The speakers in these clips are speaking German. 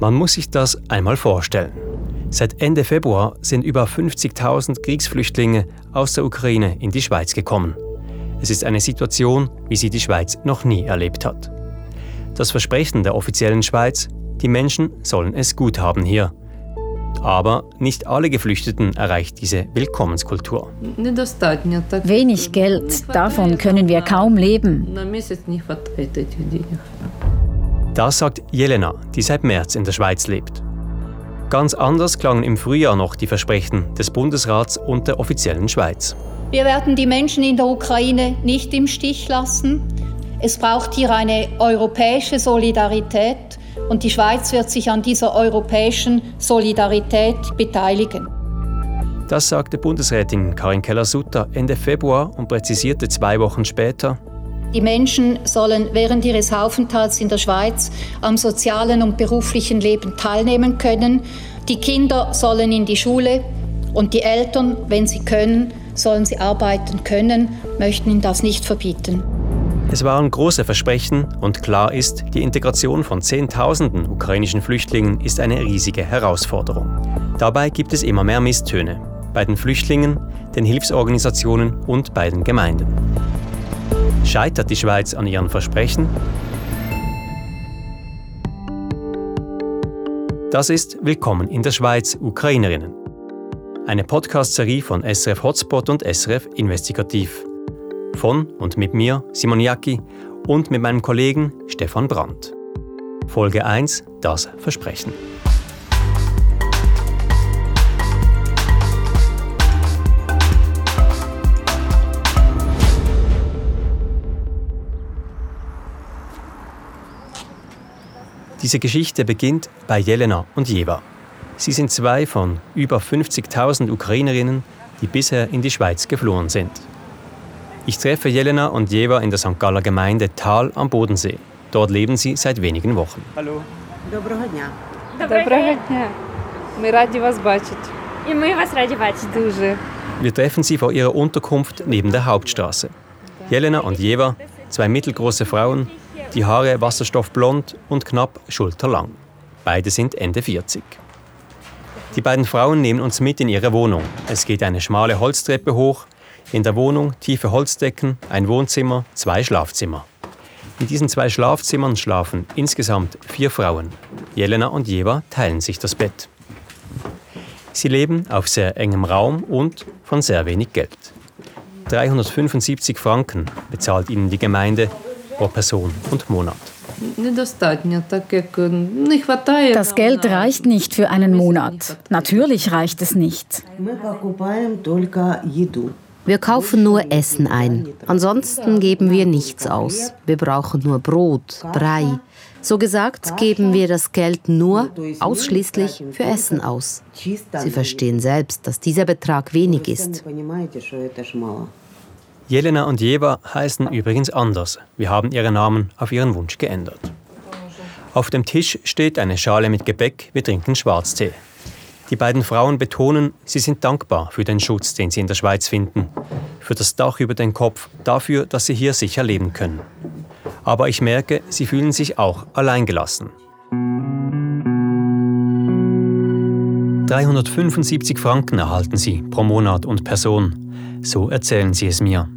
Man muss sich das einmal vorstellen. Seit Ende Februar sind über 50.000 Kriegsflüchtlinge aus der Ukraine in die Schweiz gekommen. Es ist eine Situation, wie sie die Schweiz noch nie erlebt hat. Das Versprechen der offiziellen Schweiz, die Menschen sollen es gut haben hier. Aber nicht alle Geflüchteten erreicht diese Willkommenskultur. Wenig Geld, davon können wir kaum leben. Das sagt Jelena, die seit März in der Schweiz lebt. Ganz anders klangen im Frühjahr noch die Versprechen des Bundesrats und der offiziellen Schweiz. Wir werden die Menschen in der Ukraine nicht im Stich lassen. Es braucht hier eine europäische Solidarität und die Schweiz wird sich an dieser europäischen Solidarität beteiligen. Das sagte Bundesrätin Karin Keller-Sutter Ende Februar und präzisierte zwei Wochen später, die Menschen sollen während ihres Aufenthalts in der Schweiz am sozialen und beruflichen Leben teilnehmen können. Die Kinder sollen in die Schule und die Eltern, wenn sie können, sollen sie arbeiten können, möchten ihnen das nicht verbieten. Es waren große Versprechen und klar ist, die Integration von Zehntausenden ukrainischen Flüchtlingen ist eine riesige Herausforderung. Dabei gibt es immer mehr Misstöne bei den Flüchtlingen, den Hilfsorganisationen und bei den Gemeinden. Scheitert die Schweiz an ihren Versprechen? Das ist Willkommen in der Schweiz Ukrainerinnen. Eine Podcast-Serie von SRF Hotspot und SRF Investigativ. Von und mit mir, Simon Jacki, und mit meinem Kollegen Stefan Brandt. Folge 1, das Versprechen. Diese Geschichte beginnt bei Jelena und Jeva. Sie sind zwei von über 50.000 Ukrainerinnen, die bisher in die Schweiz geflohen sind. Ich treffe Jelena und Jeva in der St. Galler Gemeinde Tal am Bodensee. Dort leben sie seit wenigen Wochen. Hallo. Доброго дня. Доброго дня. Ми раді вас бачити. І ми вас раді бачити. Дуже. Wir treffen sie vor ihrer Unterkunft neben der Hauptstraße. Jelena und Jeva, zwei mittelgroße Frauen, die Haare wasserstoffblond und knapp schulterlang. Beide sind Ende 40. Die beiden Frauen nehmen uns mit in ihre Wohnung. Es geht eine schmale Holztreppe hoch. In der Wohnung tiefe Holzdecken, ein Wohnzimmer, zwei Schlafzimmer. In diesen zwei Schlafzimmern schlafen insgesamt vier Frauen. Jelena und Jeva teilen sich das Bett. Sie leben auf sehr engem Raum und von sehr wenig Geld. 375 Franken bezahlt ihnen die Gemeinde pro Person und Monat. Das Geld reicht nicht für einen Monat. Natürlich reicht es nicht. Wir kaufen nur Essen ein. Ansonsten geben wir nichts aus. Wir brauchen nur Brot, Brei. So gesagt, geben wir das Geld nur ausschließlich für Essen aus. Sie verstehen selbst, dass dieser Betrag wenig ist. Jelena und Jeva heißen übrigens anders. Wir haben ihre Namen auf ihren Wunsch geändert. Auf dem Tisch steht eine Schale mit Gebäck, wir trinken Schwarztee. Die beiden Frauen betonen, sie sind dankbar für den Schutz, den sie in der Schweiz finden, für das Dach über den Kopf, dafür, dass sie hier sicher leben können. Aber ich merke, sie fühlen sich auch alleingelassen. 375 Franken erhalten sie pro Monat und Person. So erzählen sie es mir.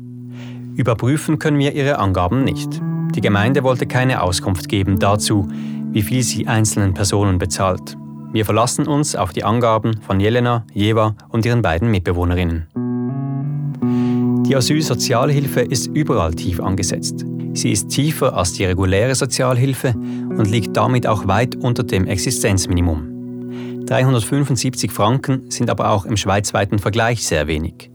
Überprüfen können wir ihre Angaben nicht. Die Gemeinde wollte keine Auskunft geben dazu, wie viel sie einzelnen Personen bezahlt. Wir verlassen uns auf die Angaben von Jelena, Jeva und ihren beiden Mitbewohnerinnen. Die Asylsozialhilfe ist überall tief angesetzt. Sie ist tiefer als die reguläre Sozialhilfe und liegt damit auch weit unter dem Existenzminimum. 375 Franken sind aber auch im schweizweiten Vergleich sehr wenig.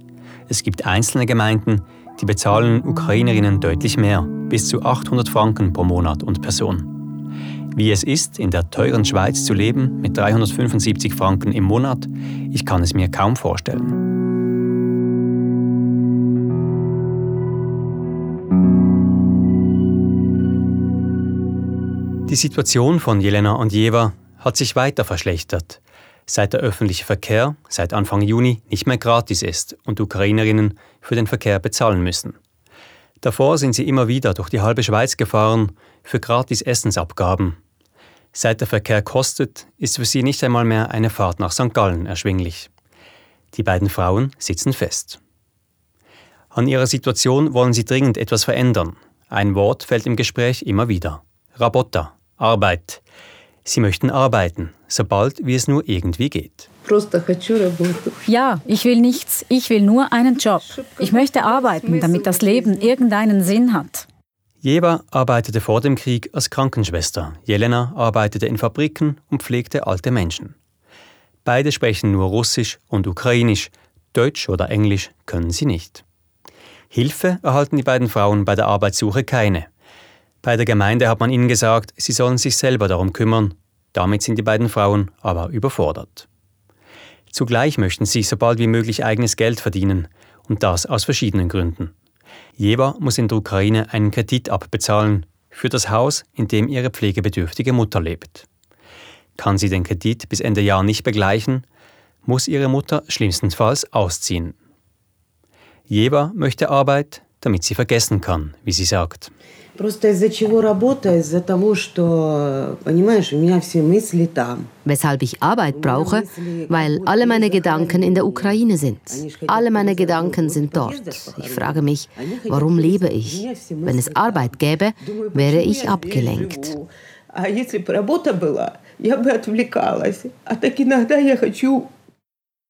Es gibt einzelne Gemeinden, die bezahlen Ukrainerinnen deutlich mehr, bis zu 800 Franken pro Monat und Person. Wie es ist, in der teuren Schweiz zu leben mit 375 Franken im Monat, ich kann es mir kaum vorstellen. Die Situation von Jelena und Jeva hat sich weiter verschlechtert, seit der öffentliche Verkehr seit Anfang Juni nicht mehr gratis ist und Ukrainerinnen für den Verkehr bezahlen müssen. Davor sind sie immer wieder durch die halbe Schweiz gefahren für gratis Essensabgaben. Seit der Verkehr kostet, ist für sie nicht einmal mehr eine Fahrt nach St. Gallen erschwinglich. Die beiden Frauen sitzen fest. An ihrer Situation wollen sie dringend etwas verändern. Ein Wort fällt im Gespräch immer wieder. Rabotta, Arbeit. Sie möchten arbeiten, sobald wie es nur irgendwie geht. Ja, ich will nichts. Ich will nur einen Job. Ich möchte arbeiten, damit das Leben irgendeinen Sinn hat. Jeva arbeitete vor dem Krieg als Krankenschwester. Jelena arbeitete in Fabriken und pflegte alte Menschen. Beide sprechen nur Russisch und Ukrainisch. Deutsch oder Englisch können sie nicht. Hilfe erhalten die beiden Frauen bei der Arbeitssuche keine. Bei der Gemeinde hat man ihnen gesagt, sie sollen sich selber darum kümmern. Damit sind die beiden Frauen aber überfordert. Zugleich möchten sie so bald wie möglich eigenes Geld verdienen, und das aus verschiedenen Gründen. Jeva muss in der Ukraine einen Kredit abbezahlen für das Haus, in dem ihre pflegebedürftige Mutter lebt. Kann sie den Kredit bis Ende Jahr nicht begleichen, muss ihre Mutter schlimmstenfalls ausziehen. Jeva möchte Arbeit, damit sie vergessen kann, wie sie sagt. Weshalb ich Arbeit brauche, weil alle meine Gedanken in der Ukraine sind. Alle meine Gedanken sind dort. Ich frage mich, warum lebe ich? Wenn es Arbeit gäbe, wäre ich abgelenkt.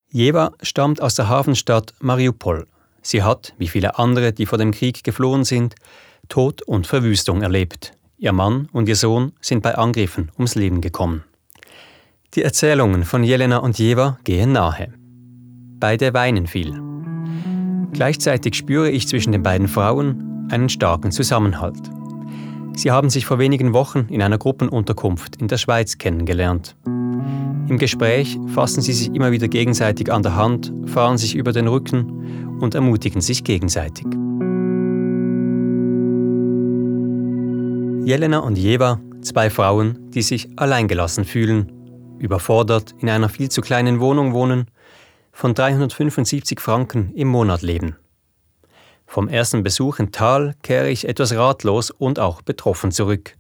Jeva stammt aus der Hafenstadt Mariupol. Sie hat, wie viele andere, die vor dem Krieg geflohen sind, Tod und Verwüstung erlebt. Ihr Mann und ihr Sohn sind bei Angriffen ums Leben gekommen. Die Erzählungen von Jelena und Jeva gehen nahe. Beide weinen viel. Gleichzeitig spüre ich zwischen den beiden Frauen einen starken Zusammenhalt. Sie haben sich vor wenigen Wochen in einer Gruppenunterkunft in der Schweiz kennengelernt. Im Gespräch fassen sie sich immer wieder gegenseitig an der Hand, fahren sich über den Rücken und ermutigen sich gegenseitig. Jelena und Jeva, zwei Frauen, die sich alleingelassen fühlen, überfordert in einer viel zu kleinen Wohnung wohnen, von 375 Franken im Monat leben. Vom ersten Besuch in Tal kehre ich etwas ratlos und auch betroffen zurück.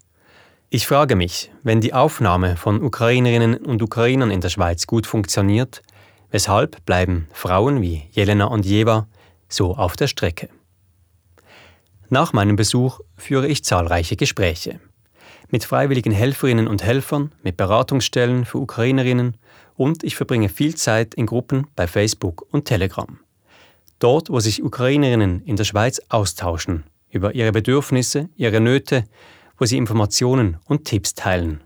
Ich frage mich, wenn die Aufnahme von Ukrainerinnen und Ukrainern in der Schweiz gut funktioniert, weshalb bleiben Frauen wie Jelena und Jeva so auf der Strecke? Nach meinem Besuch führe ich zahlreiche Gespräche. Mit freiwilligen Helferinnen und Helfern, mit Beratungsstellen für Ukrainerinnen und ich verbringe viel Zeit in Gruppen bei Facebook und Telegram. Dort, wo sich Ukrainerinnen in der Schweiz austauschen über ihre Bedürfnisse, ihre Nöte, wo sie Informationen und Tipps teilen.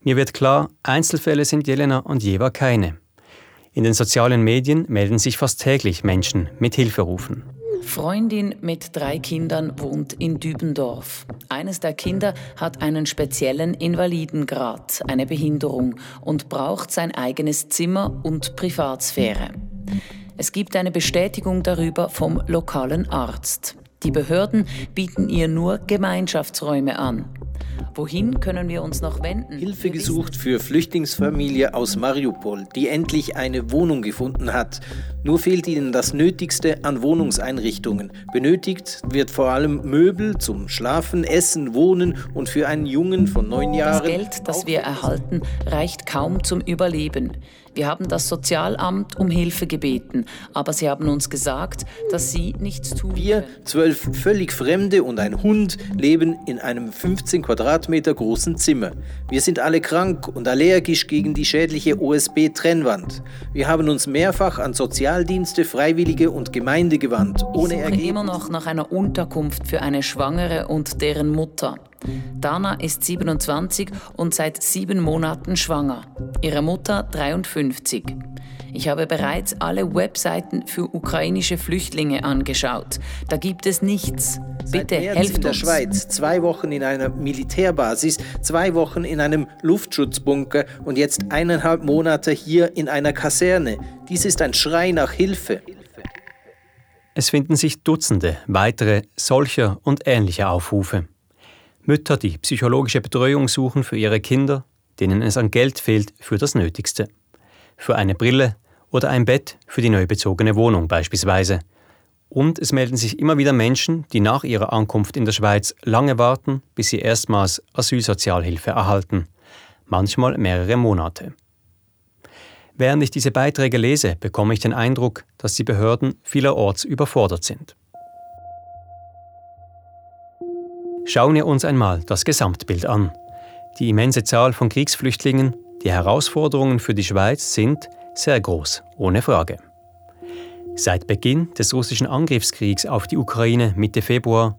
Mir wird klar, Einzelfälle sind Jelena und Jeva keine. In den sozialen Medien melden sich fast täglich Menschen mit Hilferufen. Freundin mit drei Kindern wohnt in Dübendorf. Eines der Kinder hat einen speziellen Invalidengrad, eine Behinderung und braucht sein eigenes Zimmer und Privatsphäre. Es gibt eine Bestätigung darüber vom lokalen Arzt. Die Behörden bieten ihr nur Gemeinschaftsräume an. Wohin können wir uns noch wenden? Hilfe gesucht für Flüchtlingsfamilie aus Mariupol, die endlich eine Wohnung gefunden hat. Nur fehlt ihnen das Nötigste an Wohnungseinrichtungen. Benötigt wird vor allem Möbel zum Schlafen, Essen, Wohnen und für einen Jungen von neun Jahren. Das Geld, das wir erhalten, reicht kaum zum Überleben. Wir haben das Sozialamt um Hilfe gebeten, aber sie haben uns gesagt, dass sie nichts tun. Wir, zwölf völlig Fremde und ein Hund, leben in einem 15 Quadratmeter großen Zimmer. Wir sind alle krank und allergisch gegen die schädliche OSB-Trennwand. Wir haben uns mehrfach an Sozialdienste, Freiwillige und Gemeinde gewandt, ohne Wir suchen immer noch nach einer Unterkunft für eine Schwangere und deren Mutter. Dana ist 27 und seit sieben Monaten schwanger. Ihre Mutter 53. Ich habe bereits alle Webseiten für ukrainische Flüchtlinge angeschaut. Da gibt es nichts. Bitte Seit helft in der uns. Schweiz, zwei Wochen in einer Militärbasis, zwei Wochen in einem Luftschutzbunker und jetzt eineinhalb Monate hier in einer Kaserne. Dies ist ein Schrei nach Hilfe. Es finden sich Dutzende weitere solcher und ähnlicher Aufrufe. Mütter, die psychologische Betreuung suchen für ihre Kinder, denen es an Geld fehlt für das Nötigste. Für eine Brille oder ein Bett für die neu bezogene Wohnung beispielsweise. Und es melden sich immer wieder Menschen, die nach ihrer Ankunft in der Schweiz lange warten, bis sie erstmals Asylsozialhilfe erhalten. manchmal mehrere Monate. Während ich diese Beiträge lese, bekomme ich den Eindruck, dass die Behörden vielerorts überfordert sind. Schauen wir uns einmal das Gesamtbild an. Die immense Zahl von Kriegsflüchtlingen, die Herausforderungen für die Schweiz sind sehr groß, ohne Frage. Seit Beginn des russischen Angriffskriegs auf die Ukraine Mitte Februar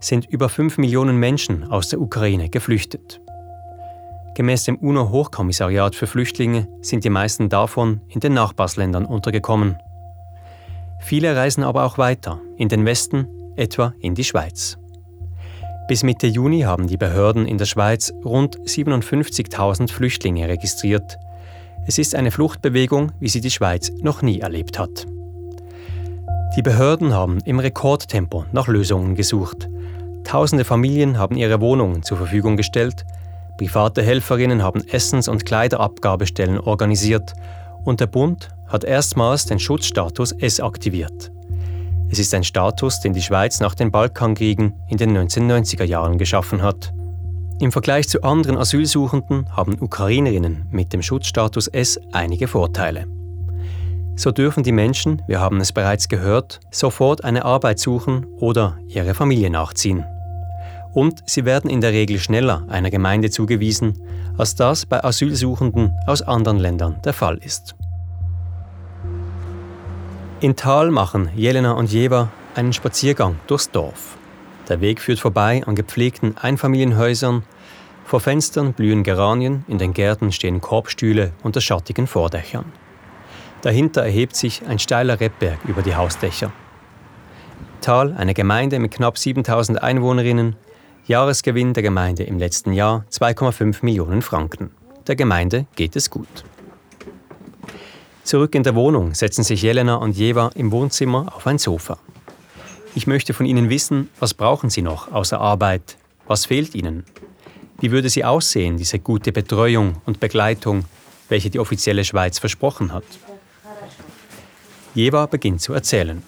sind über 5 Millionen Menschen aus der Ukraine geflüchtet. Gemäß dem UNO-Hochkommissariat für Flüchtlinge sind die meisten davon in den Nachbarsländern untergekommen. Viele reisen aber auch weiter, in den Westen, etwa in die Schweiz. Bis Mitte Juni haben die Behörden in der Schweiz rund 57.000 Flüchtlinge registriert. Es ist eine Fluchtbewegung, wie sie die Schweiz noch nie erlebt hat. Die Behörden haben im Rekordtempo nach Lösungen gesucht. Tausende Familien haben ihre Wohnungen zur Verfügung gestellt, private Helferinnen haben Essens- und Kleiderabgabestellen organisiert und der Bund hat erstmals den Schutzstatus S aktiviert. Es ist ein Status, den die Schweiz nach den Balkankriegen in den 1990er Jahren geschaffen hat. Im Vergleich zu anderen Asylsuchenden haben Ukrainerinnen mit dem Schutzstatus S einige Vorteile. So dürfen die Menschen, wir haben es bereits gehört, sofort eine Arbeit suchen oder ihre Familie nachziehen. Und sie werden in der Regel schneller einer Gemeinde zugewiesen, als das bei Asylsuchenden aus anderen Ländern der Fall ist. In Tal machen Jelena und Jeva einen Spaziergang durchs Dorf. Der Weg führt vorbei an gepflegten Einfamilienhäusern. Vor Fenstern blühen Geranien, in den Gärten stehen Korbstühle unter schattigen Vordächern. Dahinter erhebt sich ein steiler Rebberg über die Hausdächer. Tal, eine Gemeinde mit knapp 7000 Einwohnerinnen, Jahresgewinn der Gemeinde im letzten Jahr 2,5 Millionen Franken. Der Gemeinde geht es gut. Zurück in der Wohnung setzen sich Jelena und Jeva im Wohnzimmer auf ein Sofa. Ich möchte von ihnen wissen, was brauchen sie noch außer Arbeit? Was fehlt ihnen? Wie würde sie aussehen, diese gute Betreuung und Begleitung, welche die offizielle Schweiz versprochen hat? Jeva beginnt zu erzählen.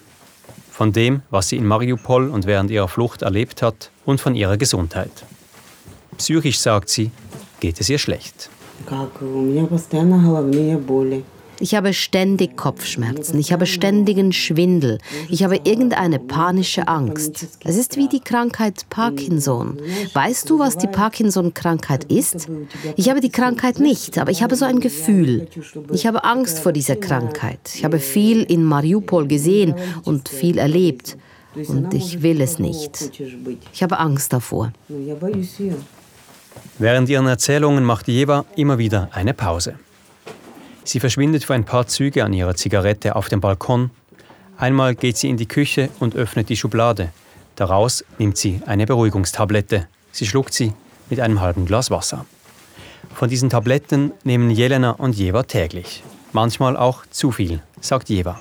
Von dem, was sie in Mariupol und während ihrer Flucht erlebt hat und von ihrer Gesundheit. Psychisch, sagt sie, geht es ihr schlecht. Как у меня постоянно головные боли. Ich habe ständig Kopfschmerzen, ich habe ständigen Schwindel, ich habe irgendeine panische Angst. Es ist wie die Krankheit Parkinson. Weißt du, was die Parkinson-Krankheit ist? Ich habe die Krankheit nicht, aber ich habe so ein Gefühl. Ich habe Angst vor dieser Krankheit. Ich habe viel in Mariupol gesehen und viel erlebt. Und ich will es nicht. Ich habe Angst davor. Während ihren Erzählungen macht Jeva immer wieder eine Pause. Sie verschwindet für ein paar Züge an ihrer Zigarette auf dem Balkon. Einmal geht sie in die Küche und öffnet die Schublade. Daraus nimmt sie eine Beruhigungstablette. Sie schluckt sie mit einem halben Glas Wasser. Von diesen Tabletten nehmen Jelena und Jeva täglich. Manchmal auch zu viel, sagt Jeva.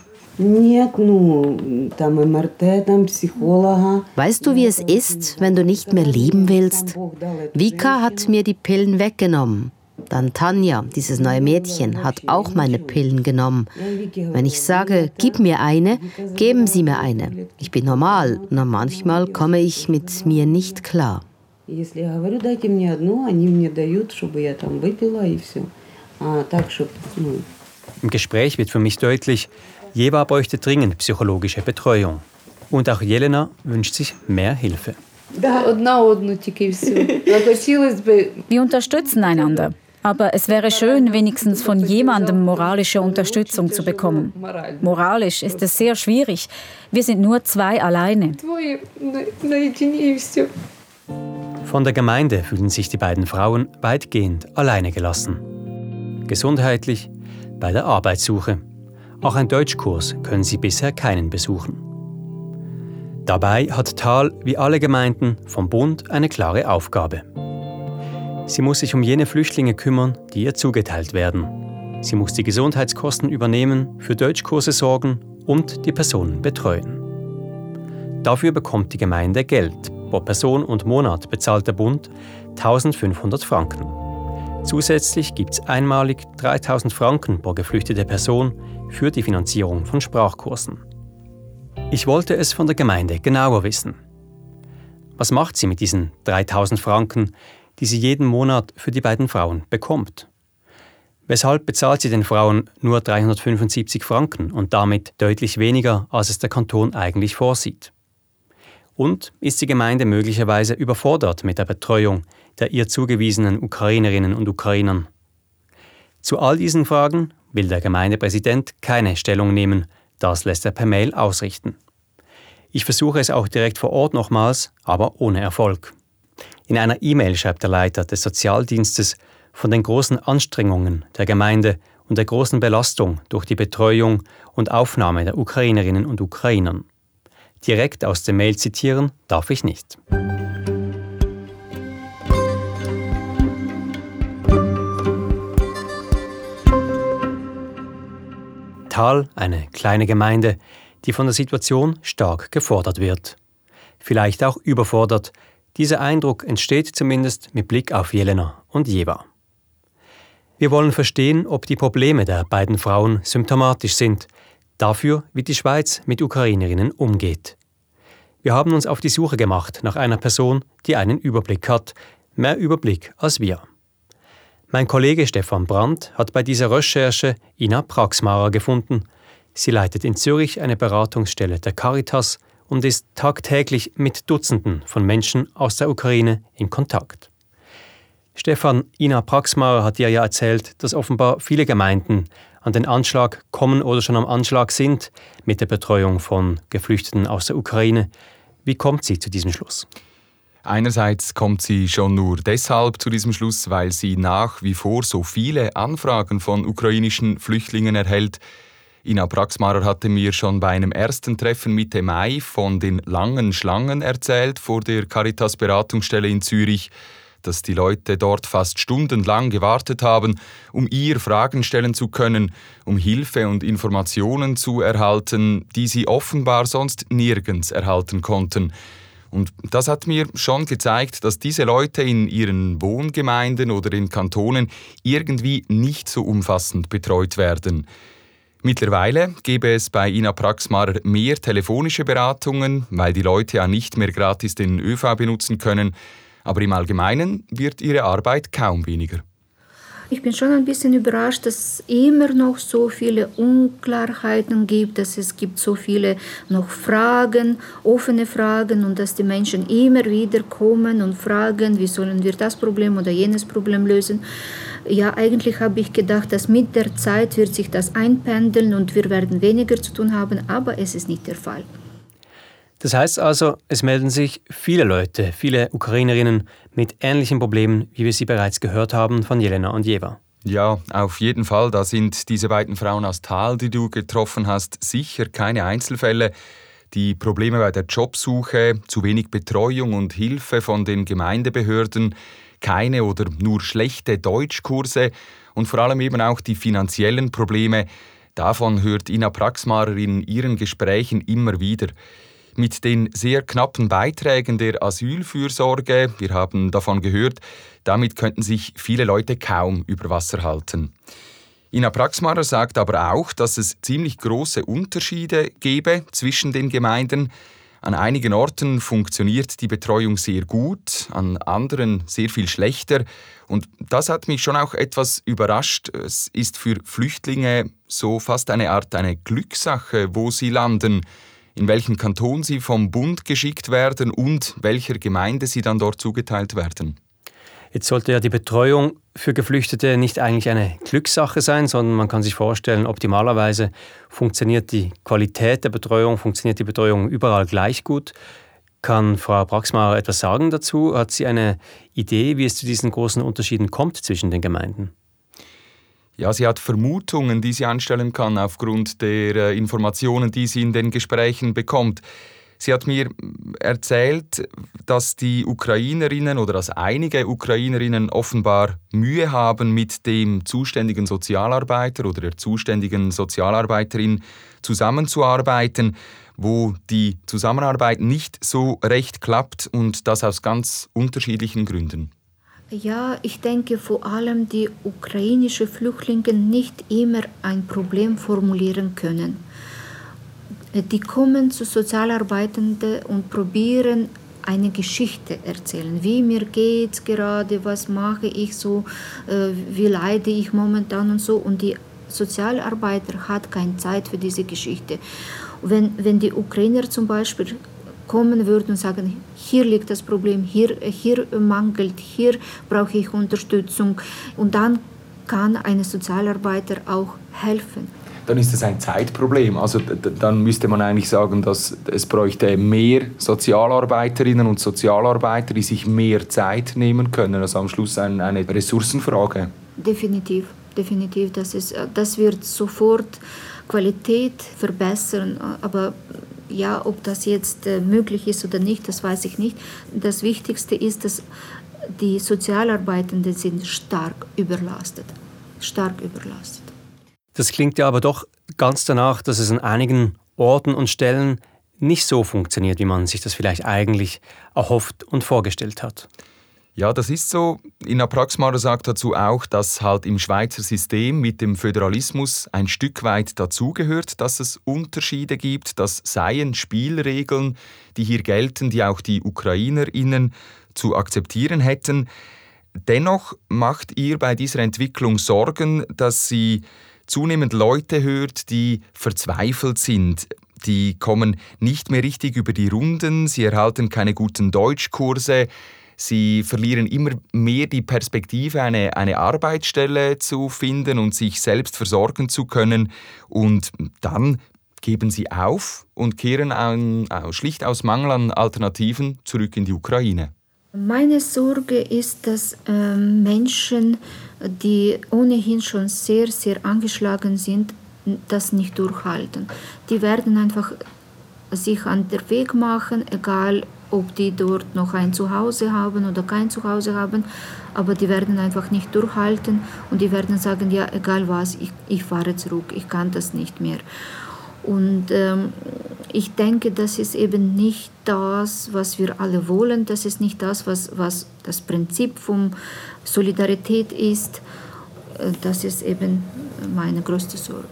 Weißt du, wie es ist, wenn du nicht mehr leben willst? Vika hat mir die Pillen weggenommen. Dann Tanja, dieses neue Mädchen, hat auch meine Pillen genommen. Wenn ich sage, gib mir eine, geben sie mir eine. Ich bin normal, nur manchmal komme ich mit mir nicht klar. Im Gespräch wird für mich deutlich, Jeva bräuchte dringend psychologische Betreuung. Und auch Jelena wünscht sich mehr Hilfe. Wir unterstützen einander. Aber es wäre schön, wenigstens von jemandem moralische Unterstützung zu bekommen. Moralisch ist es sehr schwierig. Wir sind nur zwei alleine. Von der Gemeinde fühlen sich die beiden Frauen weitgehend alleine gelassen. Gesundheitlich, bei der Arbeitssuche. Auch ein Deutschkurs können sie bisher keinen besuchen. Dabei hat Thal, wie alle Gemeinden, vom Bund eine klare Aufgabe. Sie muss sich um jene Flüchtlinge kümmern, die ihr zugeteilt werden. Sie muss die Gesundheitskosten übernehmen, für Deutschkurse sorgen und die Personen betreuen. Dafür bekommt die Gemeinde Geld. Pro Person und Monat bezahlt der Bund 1500 Franken. Zusätzlich gibt es einmalig 3000 Franken pro geflüchtete Person für die Finanzierung von Sprachkursen. Ich wollte es von der Gemeinde genauer wissen. Was macht sie mit diesen 3000 Franken, die sie jeden Monat für die beiden Frauen bekommt. Weshalb bezahlt sie den Frauen nur 375 Franken und damit deutlich weniger, als es der Kanton eigentlich vorsieht? Und ist die Gemeinde möglicherweise überfordert mit der Betreuung der ihr zugewiesenen Ukrainerinnen und Ukrainern? Zu all diesen Fragen will der Gemeindepräsident keine Stellung nehmen, das lässt er per Mail ausrichten. Ich versuche es auch direkt vor Ort nochmals, aber ohne Erfolg. In einer E-Mail schreibt der Leiter des Sozialdienstes von den großen Anstrengungen der Gemeinde und der großen Belastung durch die Betreuung und Aufnahme der Ukrainerinnen und Ukrainern. Direkt aus dem Mail zitieren darf ich nicht. Tal, eine kleine Gemeinde, die von der Situation stark gefordert wird. Vielleicht auch überfordert. Dieser Eindruck entsteht zumindest mit Blick auf Jelena und Jeva. Wir wollen verstehen, ob die Probleme der beiden Frauen symptomatisch sind, dafür, wie die Schweiz mit Ukrainerinnen umgeht. Wir haben uns auf die Suche gemacht nach einer Person, die einen Überblick hat, mehr Überblick als wir. Mein Kollege Stefan Brandt hat bei dieser Recherche Ina Praxmarer gefunden. Sie leitet in Zürich eine Beratungsstelle der Caritas und ist tagtäglich mit Dutzenden von Menschen aus der Ukraine in Kontakt. Stefan, Ina Praxmarer hat dir ja erzählt, dass offenbar viele Gemeinden an den Anschlag kommen oder schon am Anschlag sind mit der Betreuung von Geflüchteten aus der Ukraine. Wie kommt sie zu diesem Schluss? Einerseits kommt sie schon nur deshalb zu diesem Schluss, weil sie nach wie vor so viele Anfragen von ukrainischen Flüchtlingen erhält. Ina Praxmarer hatte mir schon bei einem ersten Treffen Mitte Mai von den langen Schlangen erzählt vor der Caritas Beratungsstelle in Zürich, dass die Leute dort fast stundenlang gewartet haben, um ihr Fragen stellen zu können, um Hilfe und Informationen zu erhalten, die sie offenbar sonst nirgends erhalten konnten. Und das hat mir schon gezeigt, dass diese Leute in ihren Wohngemeinden oder in Kantonen irgendwie nicht so umfassend betreut werden. Mittlerweile gäbe es bei Ina Praxmarer mehr telefonische Beratungen, weil die Leute ja nicht mehr gratis den ÖV benutzen können, aber im Allgemeinen wird ihre Arbeit kaum weniger. Ich bin schon ein bisschen überrascht, dass es immer noch so viele Unklarheiten gibt, dass es gibt so viele noch Fragen, offene Fragen und dass die Menschen immer wieder kommen und fragen, wie sollen wir das Problem oder jenes Problem lösen. Ja, eigentlich habe ich gedacht, dass mit der Zeit wird sich das einpendeln und wir werden weniger zu tun haben, aber es ist nicht der Fall. Das heißt also, es melden sich viele Leute, viele Ukrainerinnen mit ähnlichen Problemen, wie wir sie bereits gehört haben von Jelena und Jeva. Ja, auf jeden Fall. Da sind diese beiden Frauen aus Tal, die du getroffen hast, sicher keine Einzelfälle. Die Probleme bei der Jobsuche, zu wenig Betreuung und Hilfe von den Gemeindebehörden, keine oder nur schlechte Deutschkurse und vor allem eben auch die finanziellen Probleme, davon hört Ina Praxmarer in ihren Gesprächen immer wieder mit den sehr knappen Beiträgen der Asylfürsorge, wir haben davon gehört, damit könnten sich viele Leute kaum über Wasser halten. Ina Praxmarer sagt aber auch, dass es ziemlich große Unterschiede gebe zwischen den Gemeinden. An einigen Orten funktioniert die Betreuung sehr gut, an anderen sehr viel schlechter. Und das hat mich schon auch etwas überrascht. Es ist für Flüchtlinge so fast eine Art eine Glückssache, wo sie landen in welchen Kanton sie vom Bund geschickt werden und welcher Gemeinde sie dann dort zugeteilt werden. Jetzt sollte ja die Betreuung für Geflüchtete nicht eigentlich eine Glückssache sein, sondern man kann sich vorstellen, optimalerweise funktioniert die Qualität der Betreuung, funktioniert die Betreuung überall gleich gut. Kann Frau Braxmar etwas sagen dazu? Hat sie eine Idee, wie es zu diesen großen Unterschieden kommt zwischen den Gemeinden? Ja, sie hat Vermutungen, die sie anstellen kann aufgrund der äh, Informationen, die sie in den Gesprächen bekommt. Sie hat mir erzählt, dass die Ukrainerinnen oder dass einige Ukrainerinnen offenbar Mühe haben, mit dem zuständigen Sozialarbeiter oder der zuständigen Sozialarbeiterin zusammenzuarbeiten, wo die Zusammenarbeit nicht so recht klappt und das aus ganz unterschiedlichen Gründen. Ja, ich denke vor allem die ukrainischen Flüchtlinge nicht immer ein Problem formulieren können. Die kommen zu Sozialarbeitenden und probieren eine Geschichte erzählen. Wie mir geht gerade, was mache ich so, äh, wie leide ich momentan und so. Und die Sozialarbeiter hat keine Zeit für diese Geschichte. Wenn, wenn die Ukrainer zum Beispiel kommen würden und sagen, hier liegt das Problem, hier, hier mangelt, hier brauche ich Unterstützung. Und dann kann eine Sozialarbeiter auch helfen. Dann ist das ein Zeitproblem. Also dann müsste man eigentlich sagen, dass es bräuchte mehr Sozialarbeiterinnen und Sozialarbeiter, die sich mehr Zeit nehmen können. Also am Schluss eine, eine Ressourcenfrage. Definitiv, definitiv. Das, ist, das wird sofort Qualität verbessern. Aber ja, ob das jetzt äh, möglich ist oder nicht, das weiß ich nicht. Das Wichtigste ist, dass die Sozialarbeitenden sind stark überlastet. Stark überlastet. Das klingt ja aber doch ganz danach, dass es an einigen Orten und Stellen nicht so funktioniert, wie man sich das vielleicht eigentlich erhofft und vorgestellt hat. Ja, das ist so. Ina Praxmarer sagt dazu auch, dass halt im Schweizer System mit dem Föderalismus ein Stück weit dazugehört, dass es Unterschiede gibt, dass seien Spielregeln, die hier gelten, die auch die UkrainerInnen zu akzeptieren hätten. Dennoch macht ihr bei dieser Entwicklung Sorgen, dass sie zunehmend Leute hört, die verzweifelt sind. Die kommen nicht mehr richtig über die Runden, sie erhalten keine guten Deutschkurse, Sie verlieren immer mehr die Perspektive, eine, eine Arbeitsstelle zu finden und sich selbst versorgen zu können. Und dann geben sie auf und kehren an, schlicht aus Mangel an Alternativen zurück in die Ukraine. Meine Sorge ist, dass äh, Menschen, die ohnehin schon sehr, sehr angeschlagen sind, das nicht durchhalten. Die werden einfach sich an den Weg machen, egal ob die dort noch ein Zuhause haben oder kein Zuhause haben, aber die werden einfach nicht durchhalten und die werden sagen, ja, egal was, ich, ich fahre zurück, ich kann das nicht mehr. Und ähm, ich denke, das ist eben nicht das, was wir alle wollen, das ist nicht das, was, was das Prinzip von Solidarität ist. Äh, das ist eben meine größte Sorge.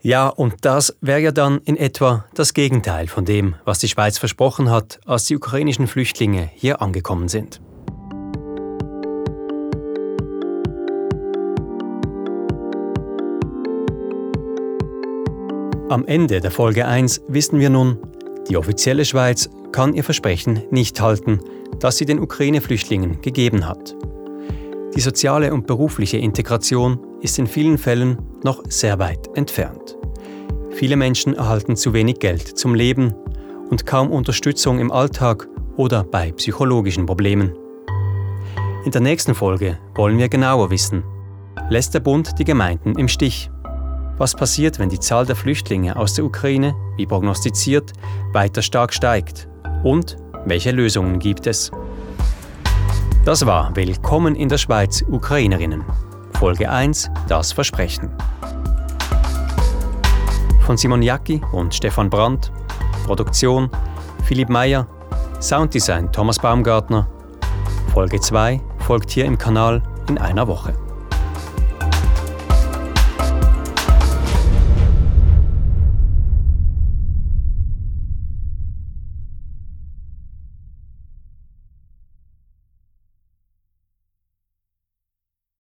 Ja, und das wäre ja dann in etwa das Gegenteil von dem, was die Schweiz versprochen hat, als die ukrainischen Flüchtlinge hier angekommen sind. Am Ende der Folge 1 wissen wir nun, die offizielle Schweiz kann ihr Versprechen nicht halten, das sie den Ukraine-Flüchtlingen gegeben hat. Die soziale und berufliche Integration ist in vielen Fällen noch sehr weit entfernt. Viele Menschen erhalten zu wenig Geld zum Leben und kaum Unterstützung im Alltag oder bei psychologischen Problemen. In der nächsten Folge wollen wir genauer wissen, lässt der Bund die Gemeinden im Stich? Was passiert, wenn die Zahl der Flüchtlinge aus der Ukraine, wie prognostiziert, weiter stark steigt? Und welche Lösungen gibt es? Das war Willkommen in der Schweiz Ukrainerinnen. Folge 1 Das Versprechen von Simon Jacki und Stefan Brandt, Produktion Philipp Meyer, Sounddesign Thomas Baumgartner. Folge 2 folgt hier im Kanal in einer Woche.